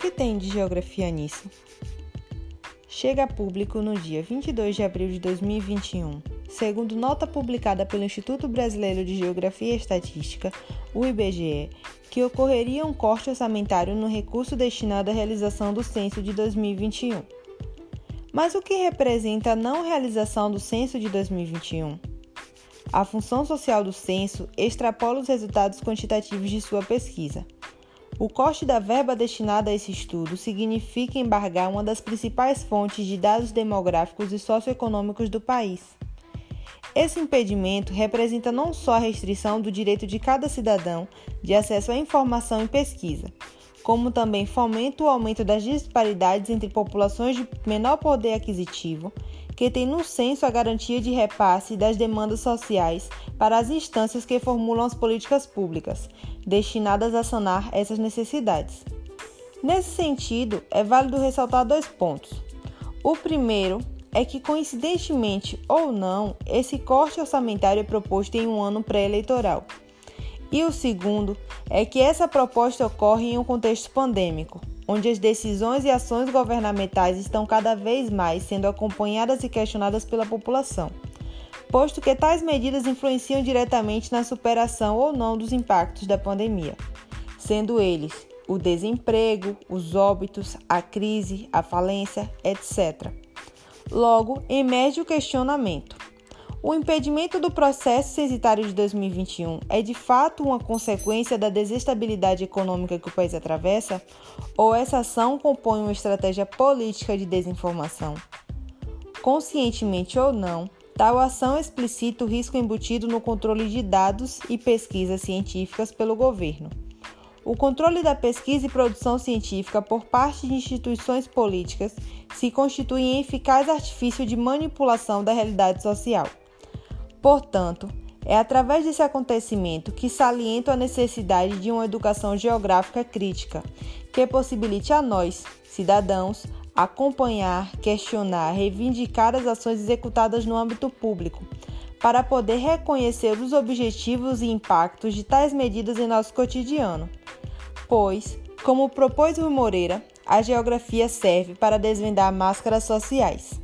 que tem de geografia nisso? Chega a público no dia 22 de abril de 2021, segundo nota publicada pelo Instituto Brasileiro de Geografia e Estatística, o IBGE, que ocorreria um corte orçamentário no recurso destinado à realização do censo de 2021. Mas o que representa a não realização do censo de 2021? A função social do censo extrapola os resultados quantitativos de sua pesquisa. O corte da verba destinada a esse estudo significa embargar uma das principais fontes de dados demográficos e socioeconômicos do país. Esse impedimento representa não só a restrição do direito de cada cidadão de acesso à informação e pesquisa, como também fomenta o aumento das disparidades entre populações de menor poder aquisitivo, que têm no censo a garantia de repasse das demandas sociais para as instâncias que formulam as políticas públicas, destinadas a sanar essas necessidades. Nesse sentido, é válido ressaltar dois pontos. O primeiro é que, coincidentemente ou não, esse corte orçamentário é proposto em um ano pré-eleitoral. E o segundo é que essa proposta ocorre em um contexto pandêmico, onde as decisões e ações governamentais estão cada vez mais sendo acompanhadas e questionadas pela população posto que tais medidas influenciam diretamente na superação ou não dos impactos da pandemia, sendo eles o desemprego, os óbitos, a crise, a falência, etc. Logo, emerge o questionamento: o impedimento do processo censitário de 2021 é de fato uma consequência da desestabilidade econômica que o país atravessa? Ou essa ação compõe uma estratégia política de desinformação? Conscientemente ou não, Tal ação explicita o risco embutido no controle de dados e pesquisas científicas pelo governo. O controle da pesquisa e produção científica por parte de instituições políticas se constitui em eficaz artifício de manipulação da realidade social. Portanto, é através desse acontecimento que saliento a necessidade de uma educação geográfica crítica, que possibilite a nós, cidadãos, acompanhar, questionar, reivindicar as ações executadas no âmbito público, para poder reconhecer os objetivos e impactos de tais medidas em nosso cotidiano. Pois, como propôs Rui Moreira, a geografia serve para desvendar máscaras sociais.